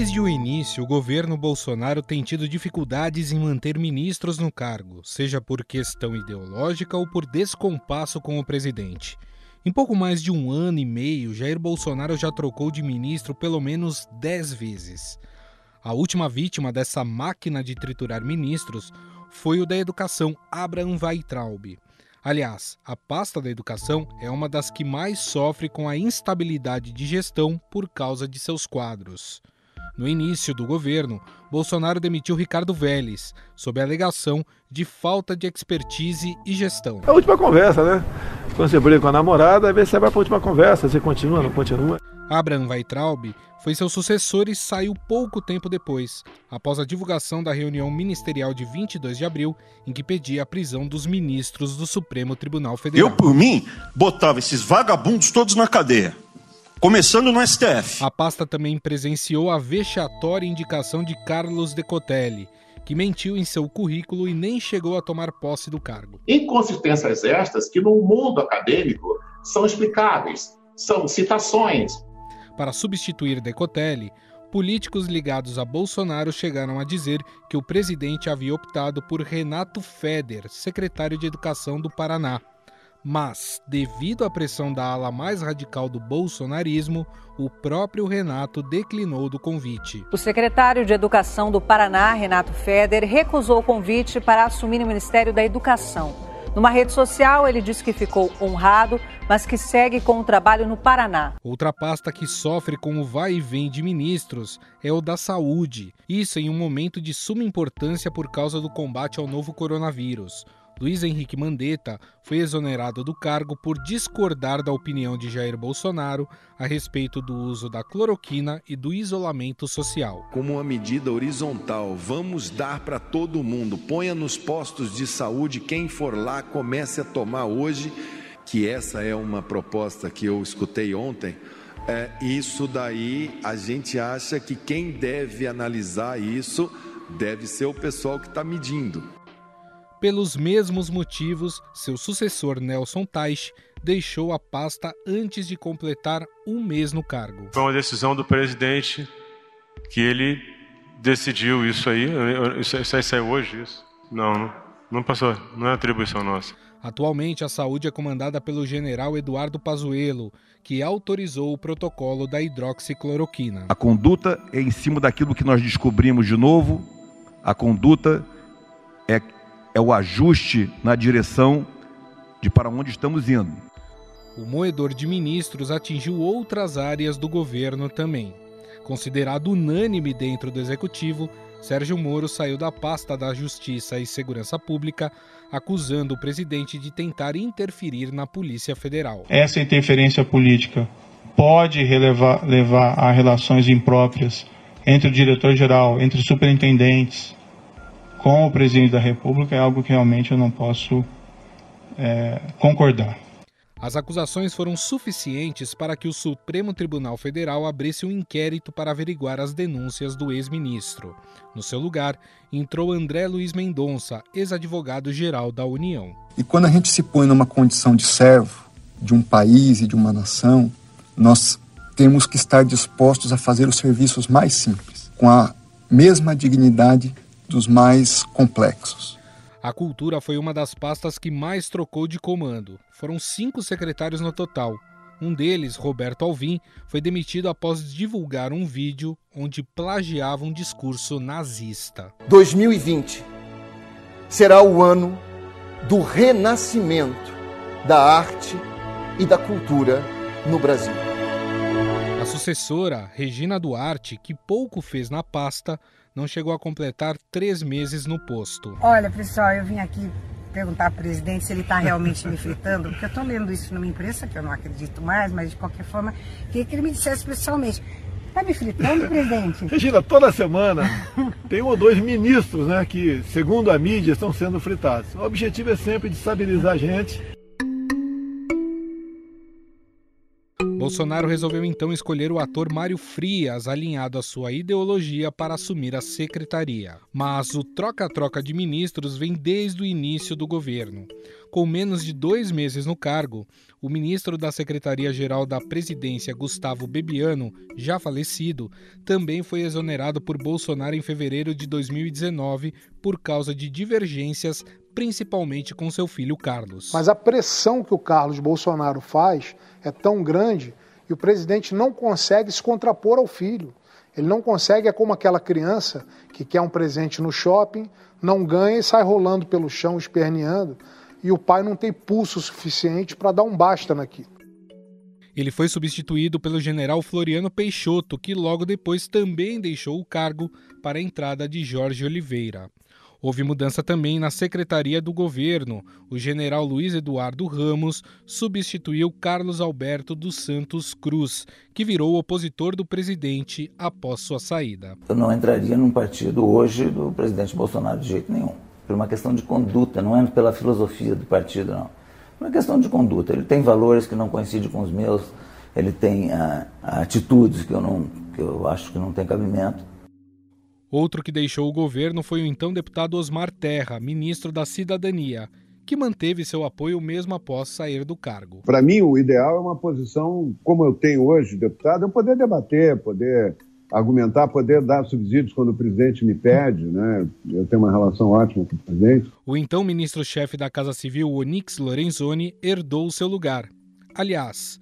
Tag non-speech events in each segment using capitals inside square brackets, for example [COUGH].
Desde o início, o governo Bolsonaro tem tido dificuldades em manter ministros no cargo, seja por questão ideológica ou por descompasso com o presidente. Em pouco mais de um ano e meio, Jair Bolsonaro já trocou de ministro pelo menos dez vezes. A última vítima dessa máquina de triturar ministros foi o da educação, Abraham Weitraub. Aliás, a pasta da educação é uma das que mais sofre com a instabilidade de gestão por causa de seus quadros. No início do governo, Bolsonaro demitiu Ricardo Vélez, sob a alegação de falta de expertise e gestão. A última conversa, né? Quando você briga com a namorada, vezes você vai para a última conversa, você continua, não continua. Abraham Weitraub foi seu sucessor e saiu pouco tempo depois, após a divulgação da reunião ministerial de 22 de abril, em que pedia a prisão dos ministros do Supremo Tribunal Federal. Eu, por mim, botava esses vagabundos todos na cadeia. Começando no STF. A pasta também presenciou a vexatória indicação de Carlos Decotelli, que mentiu em seu currículo e nem chegou a tomar posse do cargo. Inconsistências estas que no mundo acadêmico são explicáveis, são citações, para substituir Decotelli, políticos ligados a Bolsonaro chegaram a dizer que o presidente havia optado por Renato Feder, secretário de Educação do Paraná. Mas, devido à pressão da ala mais radical do bolsonarismo, o próprio Renato declinou do convite. O secretário de Educação do Paraná, Renato Feder, recusou o convite para assumir o Ministério da Educação. Numa rede social, ele disse que ficou honrado, mas que segue com o trabalho no Paraná. Outra pasta que sofre com o vai e vem de ministros é o da saúde. Isso em um momento de suma importância por causa do combate ao novo coronavírus. Luiz Henrique Mandetta foi exonerado do cargo por discordar da opinião de Jair Bolsonaro a respeito do uso da cloroquina e do isolamento social. Como uma medida horizontal, vamos dar para todo mundo. Ponha nos postos de saúde, quem for lá comece a tomar hoje, que essa é uma proposta que eu escutei ontem. É, isso daí a gente acha que quem deve analisar isso deve ser o pessoal que está medindo. Pelos mesmos motivos, seu sucessor Nelson Teich deixou a pasta antes de completar um mês no cargo. Foi uma decisão do presidente que ele decidiu isso aí. Isso aí saiu hoje? Isso? Não, não, não passou. Não é atribuição nossa. Atualmente, a saúde é comandada pelo general Eduardo Pazuello, que autorizou o protocolo da hidroxicloroquina. A conduta é em cima daquilo que nós descobrimos de novo. A conduta é é o ajuste na direção de para onde estamos indo. O moedor de ministros atingiu outras áreas do governo também. Considerado unânime dentro do executivo, Sérgio Moro saiu da pasta da Justiça e Segurança Pública, acusando o presidente de tentar interferir na Polícia Federal. Essa interferência política pode relevar, levar a relações impróprias entre o diretor-geral, entre os superintendentes, com o presidente da República é algo que realmente eu não posso é, concordar. As acusações foram suficientes para que o Supremo Tribunal Federal abrisse um inquérito para averiguar as denúncias do ex-ministro. No seu lugar, entrou André Luiz Mendonça, ex-advogado-geral da União. E quando a gente se põe numa condição de servo de um país e de uma nação, nós temos que estar dispostos a fazer os serviços mais simples, com a mesma dignidade dos mais complexos. A cultura foi uma das pastas que mais trocou de comando. Foram cinco secretários no total. Um deles, Roberto Alvim, foi demitido após divulgar um vídeo onde plagiava um discurso nazista. 2020 será o ano do renascimento da arte e da cultura no Brasil. A sucessora, Regina Duarte, que pouco fez na pasta, não chegou a completar três meses no posto. Olha, pessoal, eu vim aqui perguntar ao presidente se ele está realmente me fritando, porque eu estou lendo isso numa imprensa que eu não acredito mais, mas de qualquer forma, queria que ele me dissesse pessoalmente. Está me fritando, presidente? Regina, toda semana tem um ou dois ministros né, que, segundo a mídia, estão sendo fritados. O objetivo é sempre de estabilizar a gente Bolsonaro resolveu então escolher o ator Mário Frias, alinhado à sua ideologia, para assumir a secretaria. Mas o troca-troca de ministros vem desde o início do governo. Com menos de dois meses no cargo, o ministro da Secretaria-Geral da Presidência, Gustavo Bebiano, já falecido, também foi exonerado por Bolsonaro em fevereiro de 2019 por causa de divergências, principalmente com seu filho Carlos. Mas a pressão que o Carlos Bolsonaro faz é tão grande e o presidente não consegue se contrapor ao filho. Ele não consegue, é como aquela criança que quer um presente no shopping, não ganha e sai rolando pelo chão, esperneando, e o pai não tem pulso suficiente para dar um basta naquilo. Ele foi substituído pelo general Floriano Peixoto, que logo depois também deixou o cargo para a entrada de Jorge Oliveira. Houve mudança também na secretaria do governo. O general Luiz Eduardo Ramos substituiu Carlos Alberto dos Santos Cruz, que virou opositor do presidente após sua saída. Eu não entraria num partido hoje do presidente Bolsonaro de jeito nenhum. Por uma questão de conduta, não é pela filosofia do partido, não. É uma questão de conduta. Ele tem valores que não coincidem com os meus, ele tem ah, atitudes que eu, não, que eu acho que não tem cabimento. Outro que deixou o governo foi o então deputado Osmar Terra, ministro da Cidadania, que manteve seu apoio mesmo após sair do cargo. Para mim, o ideal é uma posição como eu tenho hoje, deputado, eu poder debater, poder argumentar, poder dar subsídios quando o presidente me pede, né? Eu tenho uma relação ótima com o presidente. O então ministro-chefe da Casa Civil, Onix Lorenzoni, herdou o seu lugar. Aliás,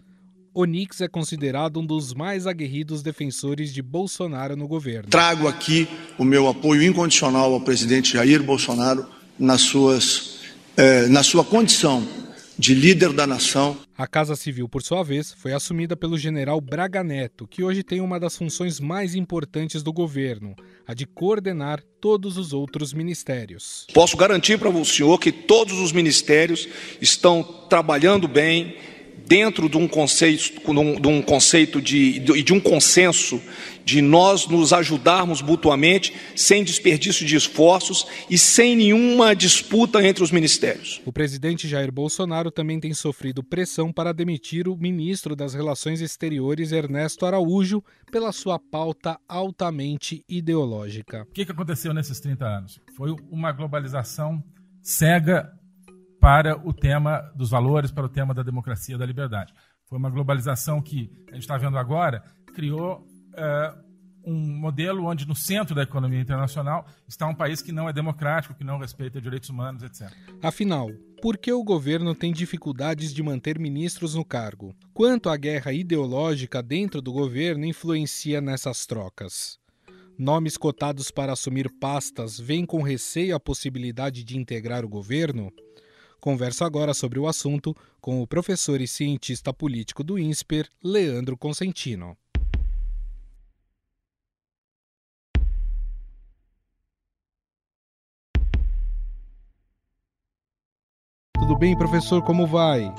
Onix é considerado um dos mais aguerridos defensores de Bolsonaro no governo. Trago aqui o meu apoio incondicional ao presidente Jair Bolsonaro nas suas, eh, na sua condição de líder da nação. A Casa Civil, por sua vez, foi assumida pelo general Braga Neto, que hoje tem uma das funções mais importantes do governo, a de coordenar todos os outros ministérios. Posso garantir para o senhor que todos os ministérios estão trabalhando bem dentro de um conceito, de um conceito de, de, de um consenso de nós nos ajudarmos mutuamente, sem desperdício de esforços e sem nenhuma disputa entre os ministérios. O presidente Jair Bolsonaro também tem sofrido pressão para demitir o ministro das Relações Exteriores, Ernesto Araújo, pela sua pauta altamente ideológica. O que aconteceu nesses 30 anos? Foi uma globalização cega para o tema dos valores, para o tema da democracia da liberdade. Foi uma globalização que a gente está vendo agora, criou uh, um modelo onde no centro da economia internacional está um país que não é democrático, que não respeita direitos humanos, etc. Afinal, por que o governo tem dificuldades de manter ministros no cargo? Quanto a guerra ideológica dentro do governo influencia nessas trocas? Nomes cotados para assumir pastas vêm com receio a possibilidade de integrar o governo? Converso agora sobre o assunto com o professor e cientista político do INSPER, Leandro Consentino. Tudo bem, professor? Como vai?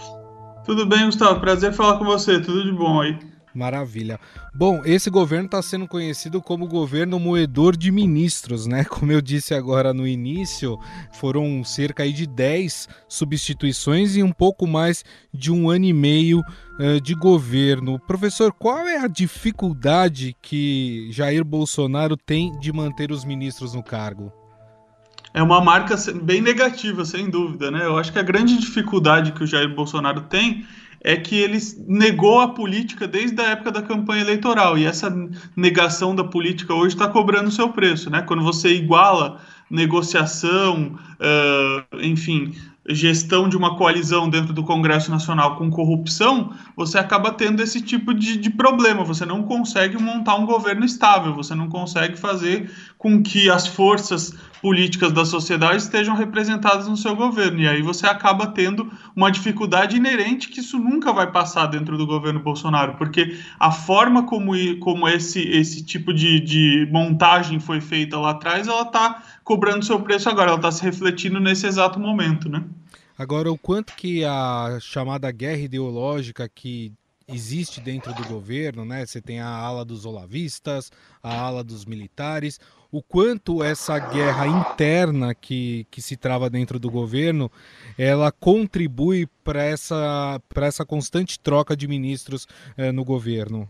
Tudo bem, Gustavo. Prazer falar com você. Tudo de bom aí. Maravilha. Bom, esse governo está sendo conhecido como governo moedor de ministros, né? [LAUGHS] Como eu disse agora no início, foram cerca de 10 substituições e um pouco mais de um ano e meio uh, de governo. Professor, qual é a dificuldade que Jair Bolsonaro tem de manter os ministros no cargo? É uma marca bem negativa, sem dúvida, né? Eu acho que a grande dificuldade que o Jair Bolsonaro tem é que ele negou a política desde a época da campanha eleitoral e essa negação da política hoje está cobrando o seu preço, né? Quando você iguala negociação, uh, enfim, gestão de uma coalizão dentro do Congresso Nacional com corrupção, você acaba tendo esse tipo de, de, problema. Você não consegue montar um governo estável, você não consegue fazer com que as forças políticas da sociedade estejam representadas no seu governo. E aí você acaba tendo uma dificuldade inerente que isso nunca vai passar dentro do governo Bolsonaro, porque a forma como, como esse, esse tipo de, de montagem foi feita lá atrás, ela está cobrando seu preço agora, ela está se refletindo nesse exato momento, né? Agora, o quanto que a chamada guerra ideológica que existe dentro do governo, né? Você tem a ala dos olavistas, a ala dos militares, o quanto essa guerra interna que, que se trava dentro do governo ela contribui para essa, essa constante troca de ministros eh, no governo.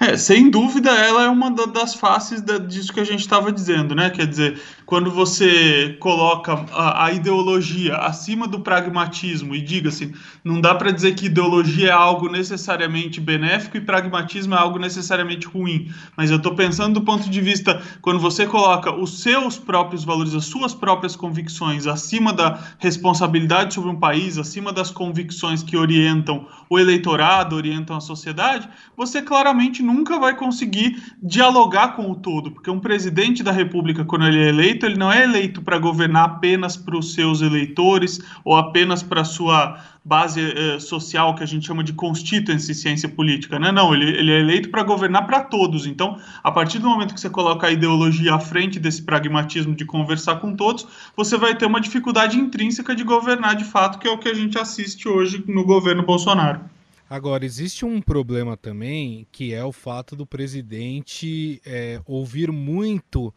É, sem dúvida, ela é uma das faces disso que a gente estava dizendo, né? Quer dizer, quando você coloca a, a ideologia acima do pragmatismo, e diga-se, não dá para dizer que ideologia é algo necessariamente benéfico e pragmatismo é algo necessariamente ruim, mas eu estou pensando do ponto de vista, quando você coloca os seus próprios valores, as suas próprias convicções acima da responsabilidade sobre um país, acima das convicções que orientam o eleitorado, orientam a sociedade, você claramente nunca vai conseguir dialogar com o todo, porque um presidente da república, quando ele é eleito, ele não é eleito para governar apenas para os seus eleitores ou apenas para a sua base eh, social que a gente chama de constituency ciência política, né? Não, ele, ele é eleito para governar para todos. Então, a partir do momento que você coloca a ideologia à frente desse pragmatismo de conversar com todos, você vai ter uma dificuldade intrínseca de governar de fato, que é o que a gente assiste hoje no governo Bolsonaro. Agora, existe um problema também, que é o fato do presidente é, ouvir muito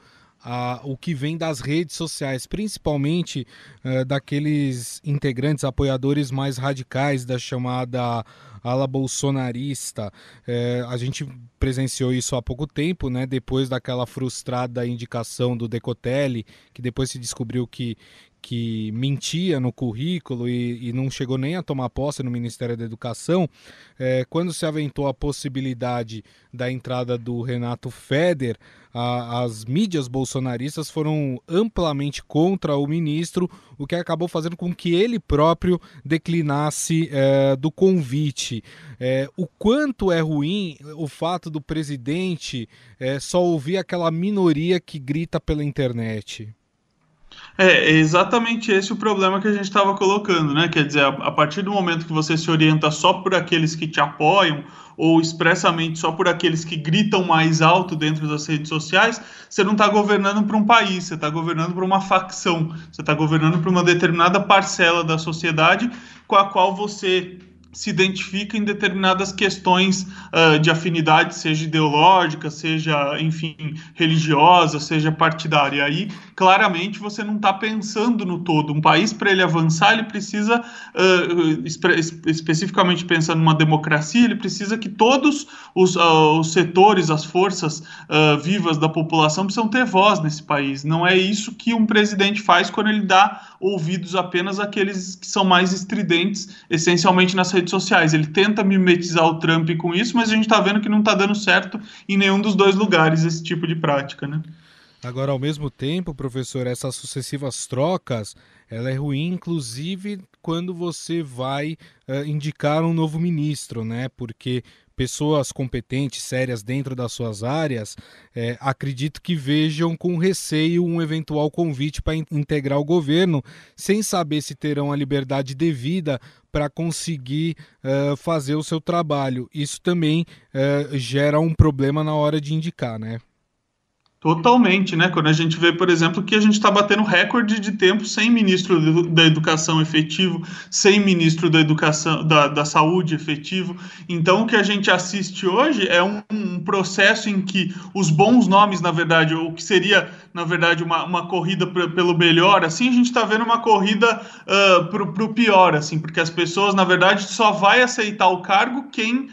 a, o que vem das redes sociais, principalmente uh, daqueles integrantes, apoiadores mais radicais da chamada ala bolsonarista. É, a gente presenciou isso há pouco tempo, né? Depois daquela frustrada indicação do Decotelli, que depois se descobriu que, que mentia no currículo e, e, não chegou nem a tomar posse no Ministério da Educação, é, quando se aventou a possibilidade da entrada do Renato Feder, a, as mídias bolsonaristas foram amplamente contra o ministro, o que acabou fazendo com que ele próprio declinasse é, do convite. É, o quanto é ruim o fato do presidente é, só ouvir aquela minoria que grita pela internet. É, exatamente esse o problema que a gente estava colocando, né? Quer dizer, a, partir do momento que você se orienta só por aqueles que te apoiam ou expressamente só por aqueles que gritam mais alto dentro das redes sociais, você não está governando para um país, você está governando para uma facção, você está governando para uma determinada parcela da sociedade com a qual você se identifica em determinadas questões uh, de afinidade, seja ideológica, seja, enfim, religiosa, seja partidária. Aí, claramente, você não está pensando no todo. Um país, para ele avançar, ele precisa, uh, espe especificamente pensando numa democracia, ele precisa que todos os, uh, os setores, as forças vivas da população precisam ter voz nesse país. Não é isso que um presidente faz quando ele dá ouvidos apenas àqueles que são mais estridentes, essencialmente nas redes sociais. Ele tenta mimetizar o Trump com isso, mas a gente está vendo que não está dando certo em nenhum dos dois lugares esse tipo de prática, né? Agora, ao mesmo tempo, professor, essas sucessivas trocas, ela é ruim, inclusive quando você vai uh, indicar um novo ministro, né? Porque pessoas competentes, sérias dentro das suas áreas, é, acredito que vejam com receio um eventual convite para in integrar o governo, sem saber se terão a liberdade devida para conseguir uh, fazer o seu trabalho. Isso também uh, gera um problema na hora de indicar, né? Totalmente, né? Quando a gente vê, por exemplo, que a gente está batendo recorde de tempo sem ministro da educação efetivo, sem ministro da educação da, da saúde efetivo. Então, o que a gente assiste hoje é um, um processo em que os bons nomes, na verdade, ou que seria, na verdade, uma, uma corrida pra, pelo melhor, assim, a gente está vendo uma corrida uh, para o pior, assim, porque as pessoas, na verdade, só vai aceitar o cargo quem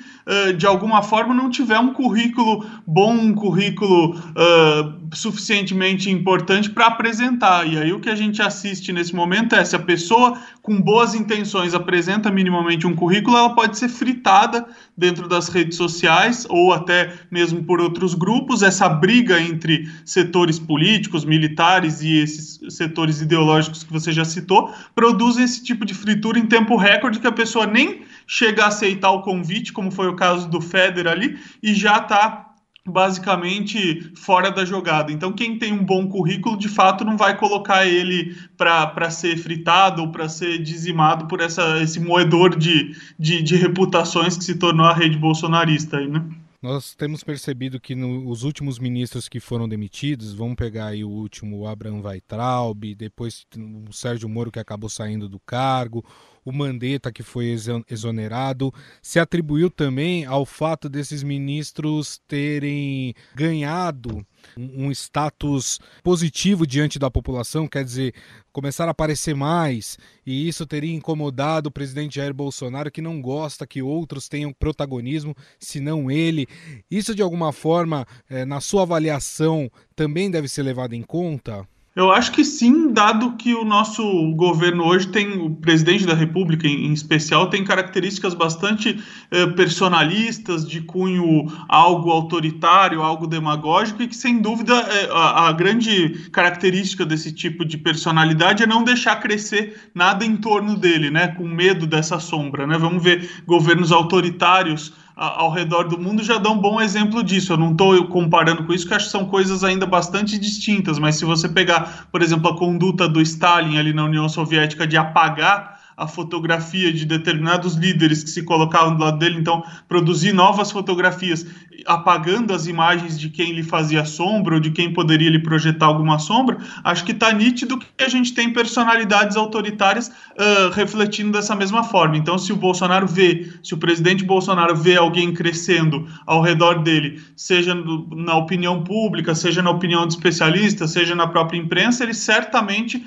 de alguma forma não tiver um currículo bom, um currículo uh, suficientemente importante para apresentar. E aí o que a gente assiste nesse momento é se a pessoa com boas intenções apresenta minimamente um currículo, ela pode ser fritada dentro das redes sociais ou até mesmo por outros grupos. Essa briga entre setores políticos, militares e esses setores ideológicos que você já citou produz esse tipo de fritura em tempo recorde que a pessoa nem chega a aceitar o convite, como foi o caso do Federer ali, e já está basicamente fora da jogada. Então, quem tem um bom currículo, de fato, não vai colocar ele para ser fritado ou para ser dizimado por essa, esse moedor de, de, de, reputações que se tornou a rede bolsonarista aí, né? Nós temos percebido que no, os últimos ministros que foram demitidos, vamos pegar aí o último, o Abraham Weitraub, depois o Sérgio Moro que acabou saindo do cargo, o Mandetta, que foi exonerado, se atribuiu também ao fato desses ministros terem ganhado um status positivo diante da população, quer dizer, começar a aparecer mais, e isso teria incomodado o presidente Jair Bolsonaro, que não gosta que outros tenham protagonismo, senão ele. Isso, de alguma forma, eh, na sua avaliação, também deve ser levado em conta? Eu acho que sim, dado que o nosso governo hoje tem, o presidente da República em, especial, tem características bastante eh, personalistas, de cunho algo autoritário, algo demagógico, e que sem dúvida eh, a, a, grande característica desse tipo de personalidade é não deixar crescer nada em torno dele, né, com medo dessa sombra. Né? Vamos ver governos autoritários ao redor do mundo já dão um bom exemplo disso. Eu não estou comparando com isso, que acho que são coisas ainda bastante distintas, mas se você pegar, por exemplo, a conduta do Stalin ali na União Soviética de apagar a fotografia de determinados líderes que se colocavam do lado dele, então produzir novas fotografias, apagando as imagens de quem lhe fazia sombra ou de quem poderia lhe projetar alguma sombra, acho que está nítido que a gente tem personalidades autoritárias uh, refletindo dessa mesma forma. Então, se o Bolsonaro vê, se o presidente Bolsonaro vê alguém crescendo ao redor dele, seja no, na opinião pública, seja na opinião de especialistas, seja na própria imprensa, ele certamente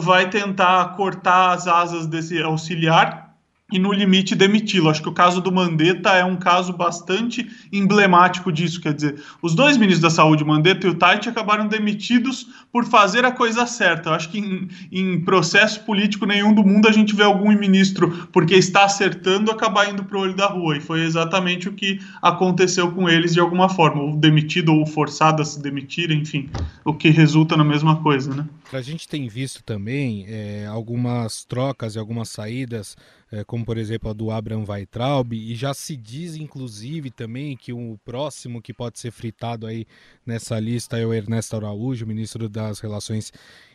vai tentar cortar as asas desse auxiliar e no limite demiti-lo. Acho que o caso do Mandetta é um caso bastante emblemático disso. Quer dizer, os dois ministros da Saúde, Mandetta e o Tait, acabaram demitidos por fazer a coisa certa. Eu acho que em, em, processo político nenhum do mundo a gente vê algum ministro, porque está acertando, acabar indo para o olho da rua. E foi exatamente o que aconteceu com eles de alguma forma, ou demitido ou forçado a se demitir, enfim, o que resulta na mesma coisa, né? A gente tem visto também é, algumas trocas e algumas saídas é, como por exemplo a do Abraham Weitraub, e já se diz inclusive também que o próximo que pode ser fritado aí nessa lista é o Ernesto Araújo, ministro das Relações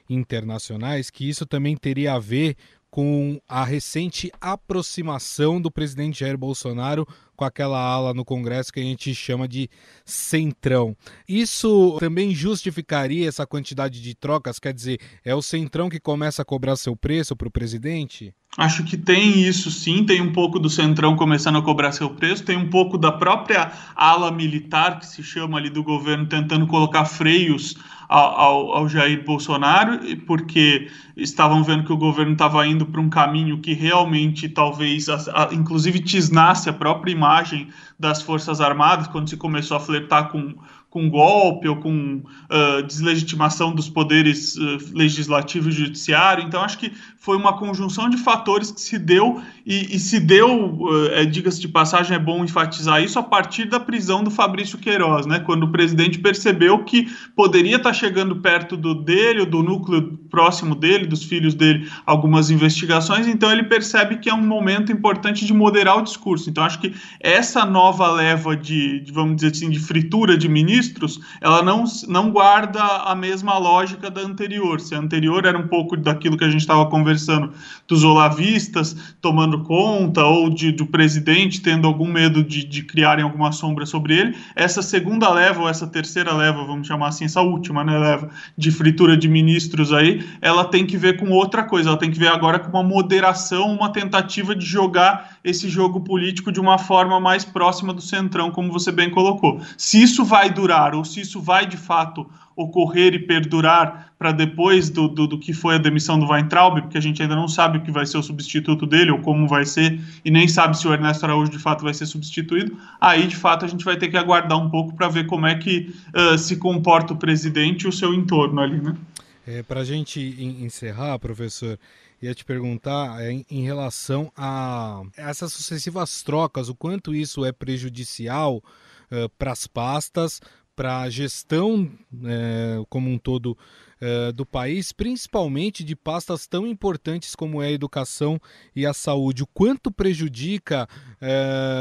Internacionais, que isso também teria a ver com a recente aproximação do presidente Jair Bolsonaro com aquela ala no Congresso que a gente chama de centrão. Isso também justificaria essa quantidade de trocas? Quer dizer, é o centrão que começa a cobrar seu preço para o presidente? Acho que tem isso sim, tem um pouco do Centrão começando a cobrar seu preço, tem um pouco da própria ala militar, que se chama ali do governo, tentando colocar freios ao, ao, Jair Bolsonaro, porque estavam vendo que o governo estava indo para um caminho que realmente talvez, a, a, inclusive, tisnasse a própria imagem das Forças Armadas, quando se começou a flertar com com golpe ou com uh, deslegitimação dos poderes uh, legislativo e judiciário. Então, acho que foi uma conjunção de fatores que se deu, e, e se deu, uh, é, diga-se de passagem, é bom enfatizar isso, a partir da prisão do Fabrício Queiroz, né, quando o presidente percebeu que poderia estar chegando perto do dele, do núcleo próximo dele, dos filhos dele, algumas investigações, então ele percebe que é um momento importante de moderar o discurso. Então, acho que essa nova leva de, de vamos dizer assim, de fritura de ministros, registros, ela não, não guarda a mesma lógica da anterior. Se a anterior era um pouco daquilo que a gente estava conversando, dos olavistas tomando conta, ou de, do presidente tendo algum medo de, de criarem alguma sombra sobre ele, essa segunda leva, ou essa terceira leva, vamos chamar assim, essa última né, leva de fritura de ministros aí, ela tem que ver com outra coisa, ela tem que ver agora com uma moderação, uma tentativa de jogar esse jogo político de uma forma mais próxima do centrão, como você bem colocou. Se isso vai durar ou se isso vai de fato ocorrer e perdurar para depois do, do, do, que foi a demissão do Weintraub, porque a gente ainda não sabe o que vai ser o substituto dele ou como vai ser, e nem sabe se o Ernesto Araújo de fato vai ser substituído, aí de fato a gente vai ter que aguardar um pouco para ver como é que uh, se comporta o presidente e o seu entorno ali, né? É, para a gente encerrar, professor, ia te perguntar é, em, relação a essas sucessivas trocas, o quanto isso é prejudicial uh, para as pastas, para a gestão uh, como um todo uh, do país, principalmente de pastas tão importantes como é a educação e a saúde. O quanto prejudica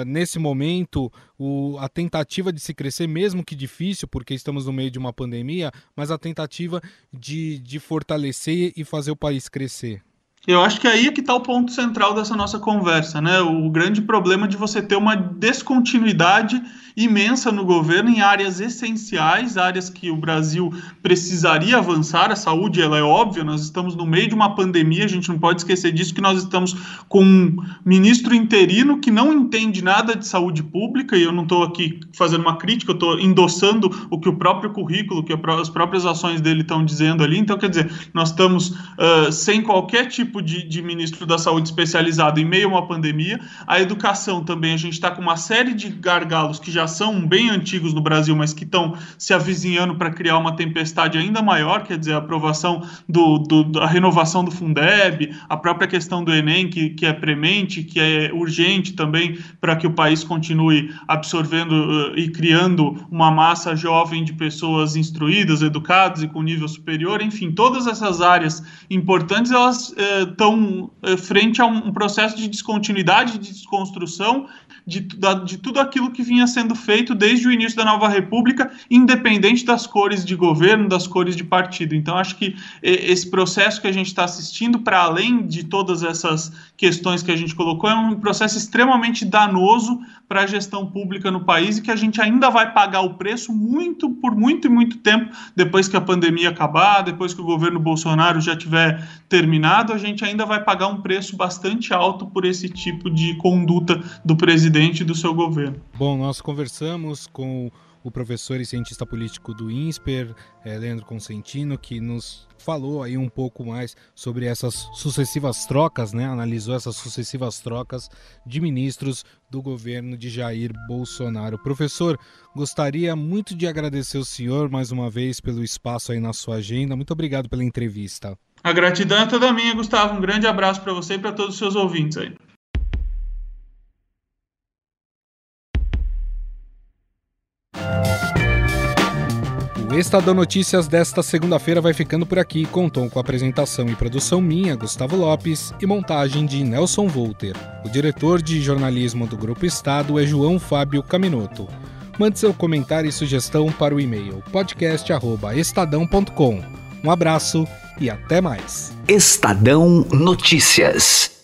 nesse momento o, a tentativa de se crescer, mesmo que difícil, porque estamos no meio de uma pandemia, mas a tentativa de, de fortalecer e fazer o país crescer? Eu acho que aí é que está o ponto central dessa nossa conversa, né? O grande problema de você ter uma descontinuidade imensa no governo em áreas essenciais, áreas que o Brasil precisaria avançar. A saúde, ela é óbvia, nós estamos no meio de uma pandemia, a gente não pode esquecer disso, que nós estamos com um ministro interino que não entende nada de saúde pública, e eu não estou aqui fazendo uma crítica, eu estou endossando o que o próprio currículo, que as próprias ações dele estão dizendo ali. Então, quer dizer, nós estamos uh, sem qualquer tipo de, de ministro da saúde especializado em meio a uma pandemia. A educação também, a gente está com uma série de gargalos que já são bem antigos no Brasil, mas que estão se avizinhando para criar uma tempestade ainda maior, quer dizer, a aprovação do, do, da renovação do Fundeb, a própria questão do Enem, que, que é premente, que é urgente também para que o país continue absorvendo uh, e criando uma massa jovem de pessoas instruídas, educadas e com nível superior, enfim, todas essas áreas importantes, elas estão uh, frente a um processo de descontinuidade, de desconstrução de, de tudo aquilo que vinha sendo feito desde o início da nova república, independente das cores de governo, das cores de partido. Então, acho que esse processo que a gente está assistindo, para além de todas essas questões que a gente colocou, é um processo extremamente danoso para a gestão pública no país e que a gente ainda vai pagar o preço muito, por muito e muito tempo, depois que a pandemia acabar, depois que o governo Bolsonaro já tiver terminado, a gente ainda vai pagar um preço bastante alto por esse tipo de conduta do presidente e do seu governo. Bom, nós conversamos com o professor e cientista político do INSPER, é, Leandro Consentino, que nos falou aí um pouco mais sobre essas sucessivas trocas, né? Analisou essas sucessivas trocas de ministros do governo de Jair Bolsonaro. Professor, gostaria muito de agradecer o senhor mais uma vez pelo espaço aí na sua agenda. Muito obrigado pela entrevista. A gratidão é toda minha, Gustavo. Um grande abraço para você e para todos os seus ouvintes aí. O Estadão Notícias desta segunda-feira vai ficando por aqui. Contou com apresentação e produção minha, Gustavo Lopes, e montagem de Nelson Volter. O diretor de jornalismo do Grupo Estado é João Fábio Caminoto. Mande seu comentário e sugestão para o e-mail podcast@estadão.com. Um abraço e até mais. Estadão Notícias.